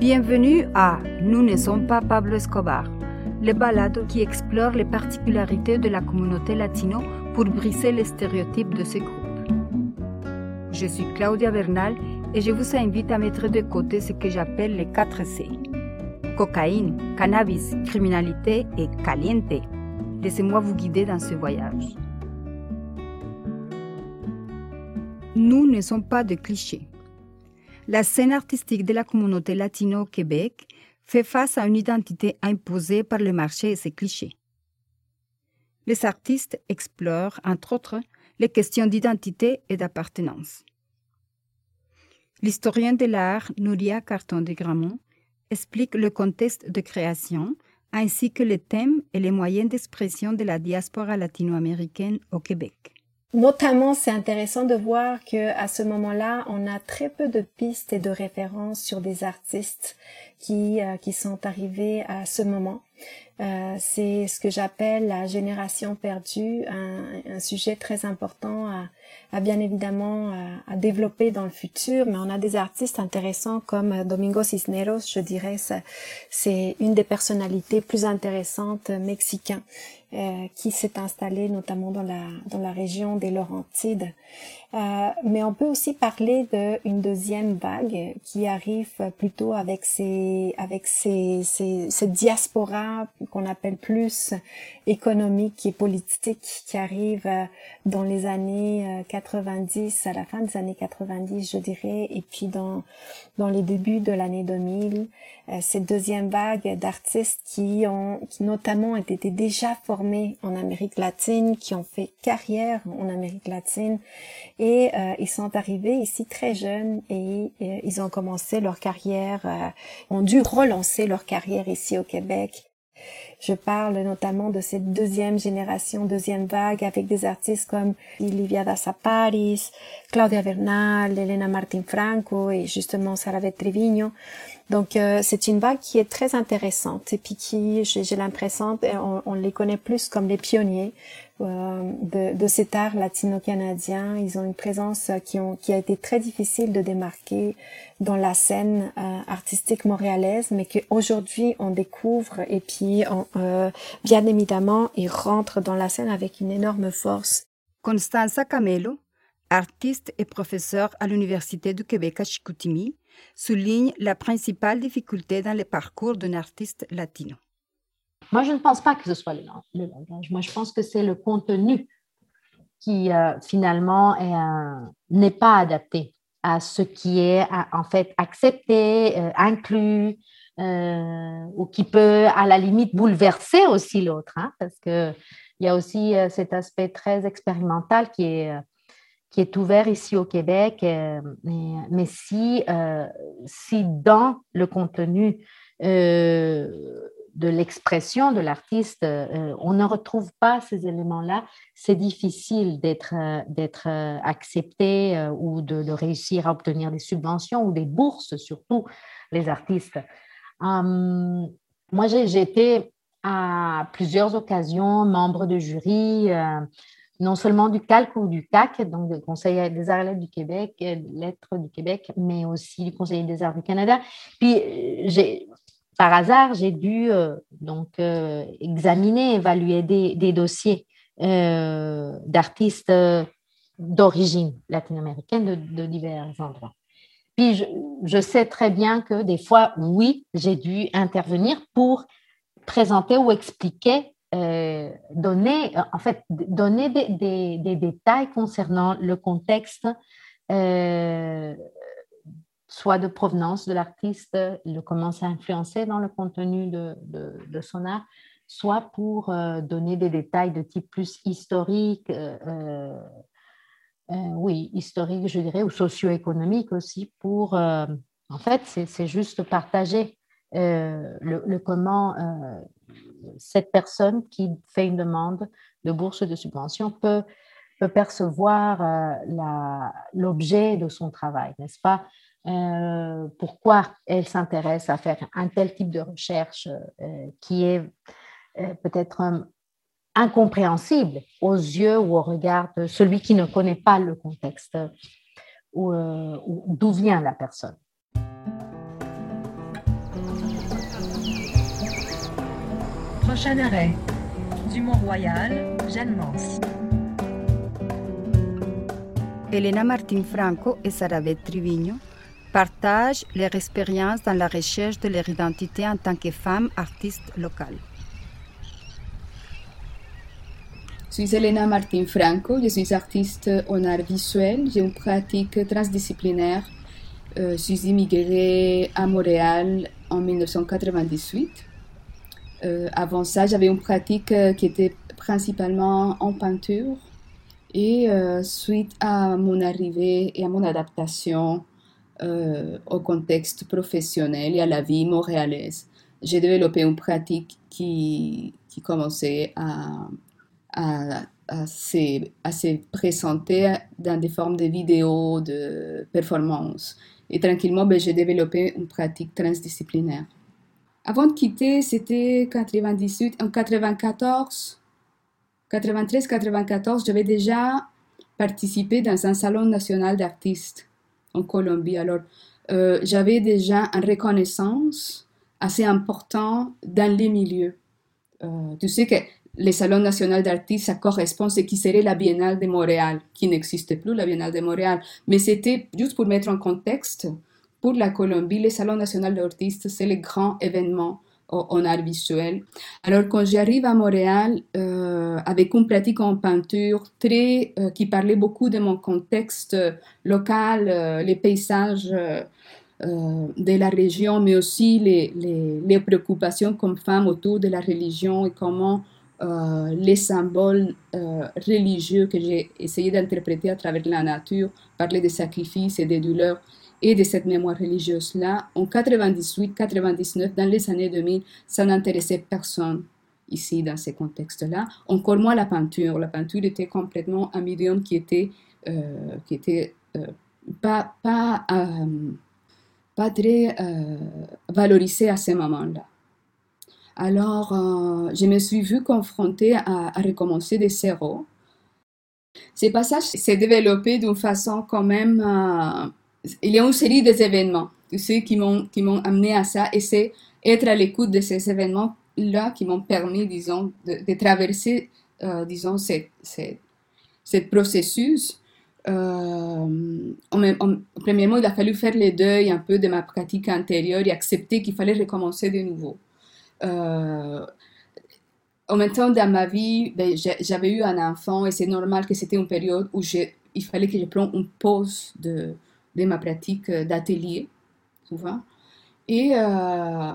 Bienvenue à Nous ne sommes pas Pablo Escobar, le balado qui explore les particularités de la communauté latino pour briser les stéréotypes de ce groupe. Je suis Claudia Bernal et je vous invite à mettre de côté ce que j'appelle les 4 C. Cocaïne, cannabis, criminalité et caliente. Laissez-moi vous guider dans ce voyage. Nous ne sommes pas de clichés. La scène artistique de la communauté latino au Québec fait face à une identité imposée par le marché et ses clichés. Les artistes explorent, entre autres, les questions d'identité et d'appartenance. L'historien de l'art Nouria Carton de Gramont explique le contexte de création ainsi que les thèmes et les moyens d'expression de la diaspora latino-américaine au Québec. Notamment, c'est intéressant de voir que à ce moment-là, on a très peu de pistes et de références sur des artistes qui euh, qui sont arrivés à ce moment. Euh, c'est ce que j'appelle la génération perdue, un, un, sujet très important à, à bien évidemment à, à, développer dans le futur. Mais on a des artistes intéressants comme Domingo Cisneros, je dirais, c'est une des personnalités plus intéressantes mexicains euh, qui s'est installé notamment dans la dans la région des Laurentides. Euh, mais on peut aussi parler d'une deuxième vague qui arrive plutôt avec ces avec ces, ces cette diaspora qu'on appelle plus économique et politique qui arrive euh, dans les années 90 à la fin des années 90 je dirais et puis dans dans les débuts de l'année 2000 cette deuxième vague d'artistes qui ont qui notamment été déjà formés en Amérique latine qui ont fait carrière en Amérique latine et euh, ils sont arrivés ici très jeunes et euh, ils ont commencé leur carrière, euh, ont dû relancer leur carrière ici au Québec. Je parle notamment de cette deuxième génération, deuxième vague, avec des artistes comme Livia da Paris, Claudia Bernal, Elena Martin Franco et justement Saravet Trevino. Donc c'est une vague qui est très intéressante et puis qui, j'ai l'impression, on, on, les connaît plus comme les pionniers euh, de, de, cet art latino-canadien. Ils ont une présence qui, ont, qui a été très difficile de démarquer dans la scène euh, artistique montréalaise, mais qu'aujourd'hui on découvre et puis on, euh, bien évidemment ils rentrent dans la scène avec une énorme force. Constanza Camelo, artiste et professeur à l'Université du Québec à Chicoutimi, souligne la principale difficulté dans le parcours d'un artiste latino. Moi, je ne pense pas que ce soit le, langage. Moi, je pense que c'est le contenu qui euh, finalement euh, n'est pas adapté à ce qui est en fait accepté, euh, inclus, ou qui peut à la limite bouleverser aussi l'autre, hein, parce qu'il y a aussi cet aspect très expérimental qui est, qui est ouvert ici au Québec. mais, mais si, si dans le contenu de l'expression de l'artiste, euh, on ne retrouve pas ces éléments-là, c'est difficile d'être euh, d'être euh, accepté ou de, réussir à obtenir des subventions ou des bourses, surtout les artistes. Hum, moi, j'ai été à plusieurs occasions membre de jury, non seulement du CALC ou du CAC, donc du Conseil des arts et lettres du Québec, lettres du Québec, mais aussi du Conseil des arts du Canada. Puis, j'ai par hasard, j'ai dû euh, donc euh, examiner, évaluer des, dossiers euh, d'artistes d'origine latino-américaine de, divers endroits. Puis je, sais très bien que des fois, oui, j'ai dû intervenir pour présenter ou expliquer, donner, en fait, donner des, des, détails concernant le contexte soit de provenance de l'artiste, le comment ça influencé dans le contenu de, de, son art, soit pour euh, donner des détails de type plus historique, euh, euh, oui, historique, je dirais, ou socio-économique aussi, pour, en fait, c'est juste partager le, comment cette personne qui fait une demande de bourse de subvention peut, percevoir l'objet de son travail, n'est-ce pas? Euh, pourquoi elle s'intéresse à faire un tel type de recherche euh, qui est euh, peut-être incompréhensible aux yeux ou au regard de celui qui ne connaît pas le contexte ou d'où vient la personne? Prochain arrêt. Du Mont-Royal, Jeanne Mance. Elena Martin Franco et Sarabeth Trivigno partagent leur expérience dans la recherche de leur identité en tant que femmes artistes locales. Je suis Elena Martin Franco, je suis artiste en art visuel, j'ai une pratique transdisciplinaire. Euh, je suis immigrée à Montréal en 1998. Euh, avant ça, j'avais une pratique euh, qui était principalement en peinture. Et suite à mon arrivée et à mon adaptation au contexte professionnel et à la vie montréalaise, j'ai développé une pratique qui, qui commençait à à, à, se, présenter dans des formes de vidéos, de performances. Et tranquillement, ben, j'ai développé une pratique transdisciplinaire. Avant de quitter, c'était 98, en 94, 93-94, j'avais déjà participé dans un salon national d'artistes en Colombie. Alors, euh, j'avais déjà une reconnaissance assez importante dans les milieux. Euh, tu sais que les salons nationaux d'artistes, ça correspond à ce qui serait la Biennale de Montréal, qui n'existe plus, la Biennale de Montréal. Mais c'était juste pour mettre en contexte, pour la Colombie, les salons nationaux d'artistes, c'est le grand événement en art visuel. Alors quand j'arrive à Montréal euh, avec une pratique en peinture très euh, qui parlait beaucoup de mon contexte local, euh, les paysages de la région, mais aussi les, les, préoccupations comme femme autour de la religion et comment les symboles religieux que j'ai essayé d'interpréter à travers la nature, parler des sacrifices et des douleurs et de cette mémoire religieuse-là, en 98-99, dans les années 2000, ça n'intéressait personne ici dans ces contextes-là. Encore moins la peinture. La peinture était complètement un médium qui était, euh, qui était pas, pas, pas très valorisé à ce moment-là. Alors, euh, je me suis vue confrontée à, recommencer de zéro. Ces passages s'est développé d'une façon quand même... Il y a une série d'événements, tu sais, qui m'ont, qui m'ont amené à ça. Et c'est être à l'écoute de ces événements-là qui m'ont permis, disons, de, traverser, euh, disons, ce processus. Euh, premièrement, il a fallu faire le deuil un peu de ma pratique antérieure et accepter qu'il fallait recommencer de nouveau euh, en même temps, dans ma vie, ben, j'avais eu un enfant et c'est normal que c'était une période où il fallait que je prenne une pause de, de ma pratique d'atelier, souvent. Et euh,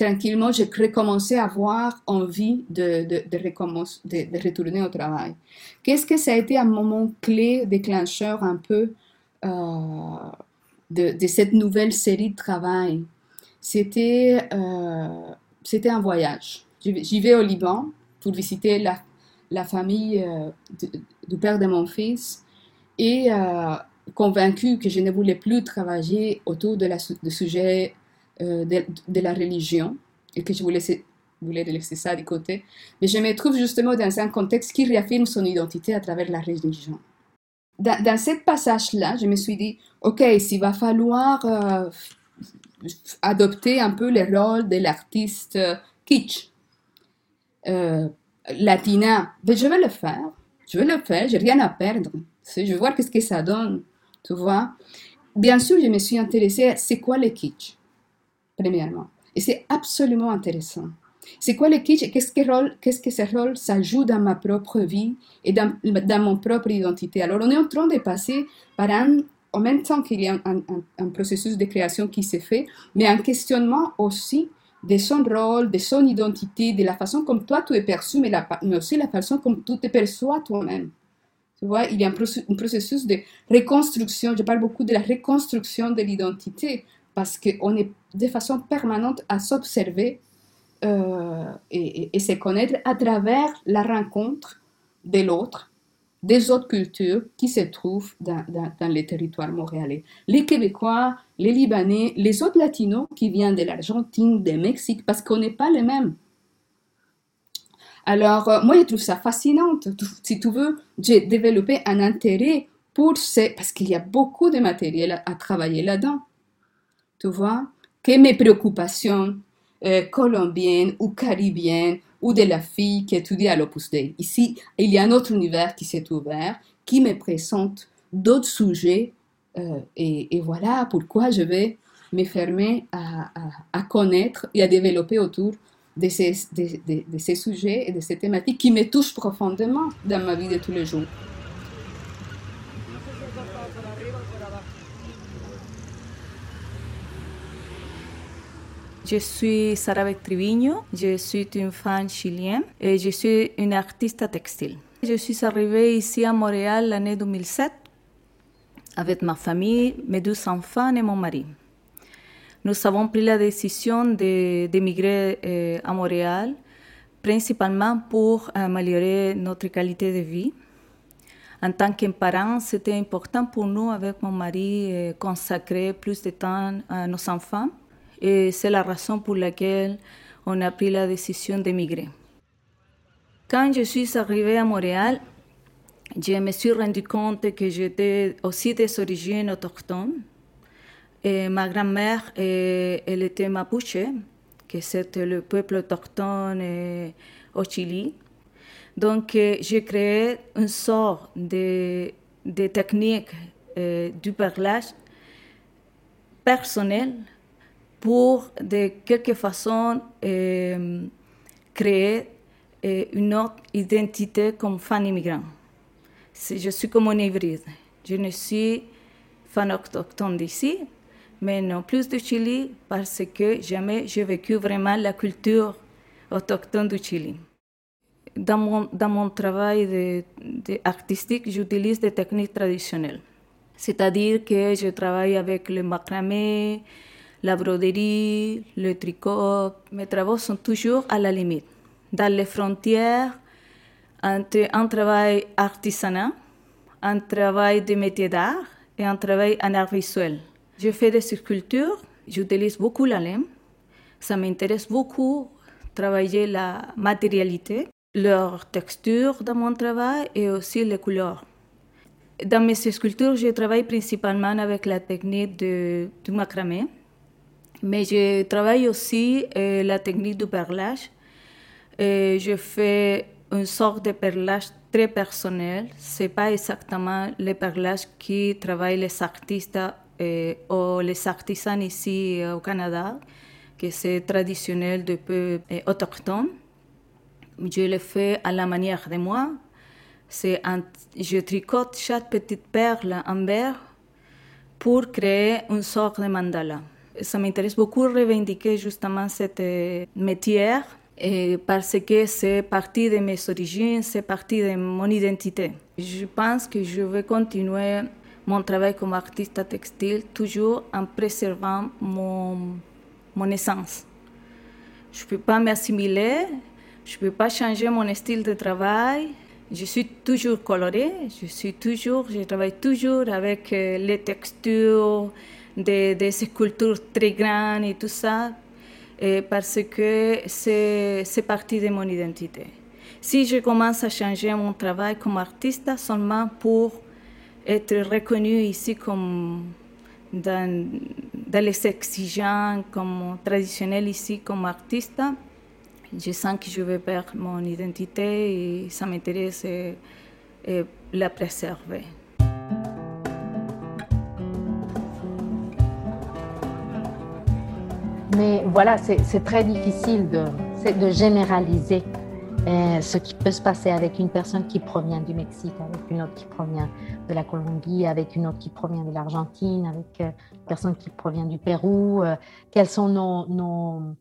tranquillement, j'ai recommencé à avoir envie de, de, de, retourner au travail. Qu'est-ce que ça a été un moment clé, déclencheur un peu euh, de, cette nouvelle série de travail? C'était euh, un voyage. J'y vais au Liban pour visiter la, la famille euh, du père de mon fils et euh, convaincu que je ne voulais plus travailler autour de la, de sujet de, de, la religion et que je voulais, voulais laisser ça de côté. Mais je me trouve justement dans un contexte qui réaffirme son identité à travers la religion. Dans, dans ce passage-là, je me suis dit, OK, s'il va falloir adopter un peu le rôle de l'artiste kitsch euh, latina. Mais je vais le faire. Je vais le faire. J'ai rien à perdre. Je vais voir qu'est-ce que ça donne. Tu vois? Bien sûr, je me suis intéressée à c'est quoi le kitsch, premièrement. Et c'est absolument intéressant. C'est quoi le kitsch et qu'est-ce que, ce rôle ça joue dans ma propre vie et dans, dans mon propre identité? Alors, on est en train de passer par un en même temps qu'il y a un, processus de création qui se fait, mais un questionnement aussi de son rôle, de son identité, de la façon comme toi tu es perçu, mais, mais aussi la façon comme tu te perçois toi-même. Tu vois, il y a un, processus de reconstruction, je parle beaucoup de la reconstruction de l'identité, parce qu'on est de façon permanente à s'observer euh, et, se connaître à travers la rencontre de l'autre des autres cultures qui se trouvent dans, dans, les territoires montréalais. Les Québécois, les Libanais, les autres Latinos qui viennent de l'Argentine, du Mexique, parce qu'on n'est pas les mêmes. Alors, euh, moi, je trouve ça fascinant. Si tu veux, j'ai développé un intérêt pour ces... Parce qu'il y a beaucoup de matériel à, travailler là-dedans. Tu vois? Que mes préoccupations, euh, colombienne ou caribéenne ou de la fille qui étudie à l'Opus Dei. Ici, il y a un autre univers qui s'est ouvert, qui me présente d'autres sujets euh, et, voilà pourquoi je vais me fermer à, à, connaître et à développer autour de ces, de, de, ces sujets et de ces thématiques qui me touchent profondément dans ma vie de tous les jours. Je suis Sarah Triviño, je suis une femme chilienne et je suis une artiste textile. Je suis arrivée ici à Montréal l'année 2007 avec ma famille, mes deux enfants et mon mari. Nous avons pris la décision d'émigrer euh, à Montréal, principalement pour améliorer notre qualité de vie. En tant que parents, c'était important pour nous, avec mon mari, euh, consacrer plus de temps à nos enfants. Et c'est la raison pour laquelle on a pris la décision d'émigrer. Quand je suis arrivée à Montréal, je me suis rendu compte que j'étais aussi des origines autochtones. Ma grand-mère, elle était mapuche, que c'était le peuple autochtone au Chili. Donc, j'ai créé une sorte de, de technique du perlage personnel pour, de quelque façon, créer une autre identité comme femme immigrante je suis comme un hybride. Je ne suis fan autochtone d'ici, mais non plus du Chili parce que jamais j'ai vécu vraiment la culture autochtone du Chili. Dans mon, dans mon travail artistique, j'utilise des techniques traditionnelles. C'est-à-dire que je travaille avec le macramé, la broderie, le tricot. Mes travaux sont toujours à la limite, dans les frontières entre un travail artisanal, un travail de métier d'art et un travail en art visuel. Je fais des sculptures, j'utilise beaucoup la laine. Ça m'intéresse beaucoup travailler la matérialité, leur texture dans mon travail et aussi les couleurs. Dans mes sculptures, je travaille principalement avec la technique du macramé, mais je travaille aussi euh, la technique du perlage. Et je fais une sorte de perlage très personnel. C'est pas exactement le perlage qui travaillent les artistes euh, ou les artisans ici euh, au Canada, que c'est traditionnel depuis euh, autochtone. Je le fais à la manière de moi. C'est je tricote chaque petite perle en verre pour créer une sorte de mandala. Ça m'intéresse beaucoup de revendiquer justement cette métier parce que c'est partie de mes origines, c'est partie de mon identité. Je pense que je vais continuer mon travail comme artiste textile toujours en préservant mon, mon essence. Je ne peux pas m'assimiler, je ne peux pas changer mon style de travail. Je suis toujours colorée, je suis toujours, je travaille toujours avec euh, les textures des, des sculptures très grandes et tout ça parce que c'est partie de mon identité. Si je commence à changer mon travail comme artiste seulement pour être reconnu ici comme dans, les exigences comme traditionnel ici comme artiste, je sens que je vais perdre mon identité et ça m'intéresse de la préserver. Mais voilà, c'est très difficile de généraliser euh, ce qui peut se passer avec une personne qui provient du Mexique, avec une autre qui provient de la Colombie, avec une autre qui provient de l'Argentine, avec euh, une personne qui provient du Pérou. Euh, quelles sont nos,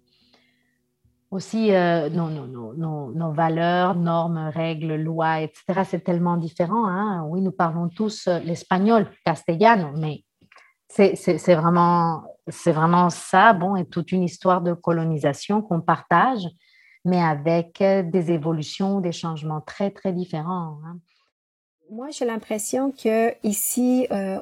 aussi nos, nos, nos, valeurs, normes, règles, lois, etc. C'est tellement différent. Hein? Oui, nous parlons tous l'espagnol, castellano, mais c'est vraiment, vraiment ça, bon, et toute une histoire de colonisation qu'on partage, mais avec des évolutions, des changements très, très différents. Hein. Moi, j'ai l'impression que ici, euh,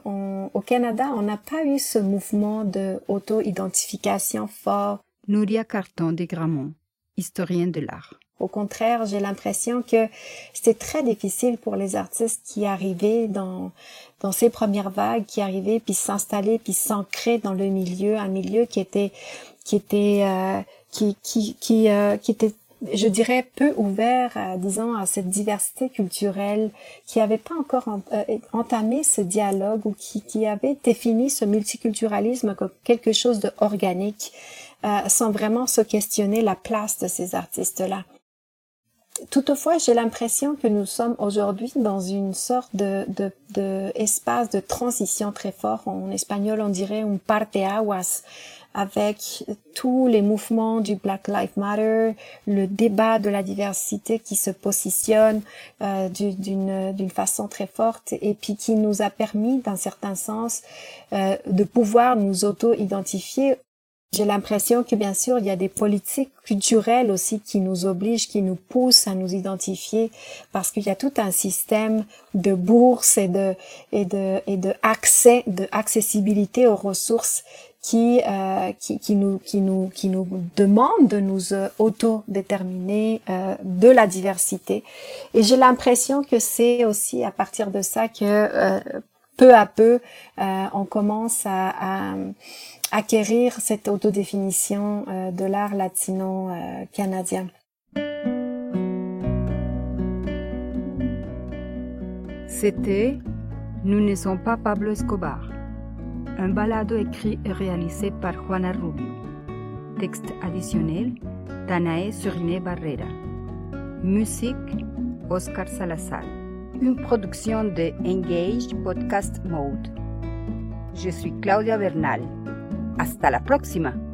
au Canada, on n'a pas eu ce mouvement de auto-identification fort. Nouria Carton de Gramont, historienne de l'art. Au contraire, j'ai l'impression que c'était très difficile pour les artistes qui arrivaient dans dans ces premières vagues, qui arrivaient puis s'installer puis s'ancrer dans le milieu, un milieu qui était qui était euh, qui qui qui, qui était je dirais, peu ouvert, à, disons, à cette diversité culturelle, qui n'avait pas encore entamé ce dialogue ou qui, qui avait défini ce multiculturalisme comme quelque chose d'organique, euh, sans vraiment se questionner la place de ces artistes-là. Toutefois, j'ai l'impression que nous sommes aujourd'hui dans une sorte de, de, de, de transition très fort. En espagnol, on dirait un parteaguas avec tous les mouvements du Black Lives Matter, le débat de la diversité qui se positionne euh, d'une d'une façon très forte et puis qui nous a permis, d'un certain sens, euh, de pouvoir nous auto-identifier j'ai l'impression que bien sûr, il y a des politiques culturelles aussi qui nous obligent, qui nous poussent à nous identifier parce qu'il y a tout un système de bourse et de, et de, et de accès, de accessibilité aux ressources qui, euh, qui, qui, nous, qui, nous, qui nous demande de nous euh, autodéterminer euh, de la diversité. Et j'ai l'impression que c'est aussi à partir de ça que euh, peu à peu, euh, on commence à, à acquérir cette autodéfinition euh, de l'art latino-canadien. C'était Nous ne sommes pas Pablo Escobar, un balado écrit et réalisé par Juana Rubio. Texte additionnel Danae Suriné Barrera. Musique Oscar Salazar. Une production de Engage Podcast Mode. Je suis Claudia Bernal. Hasta la próxima.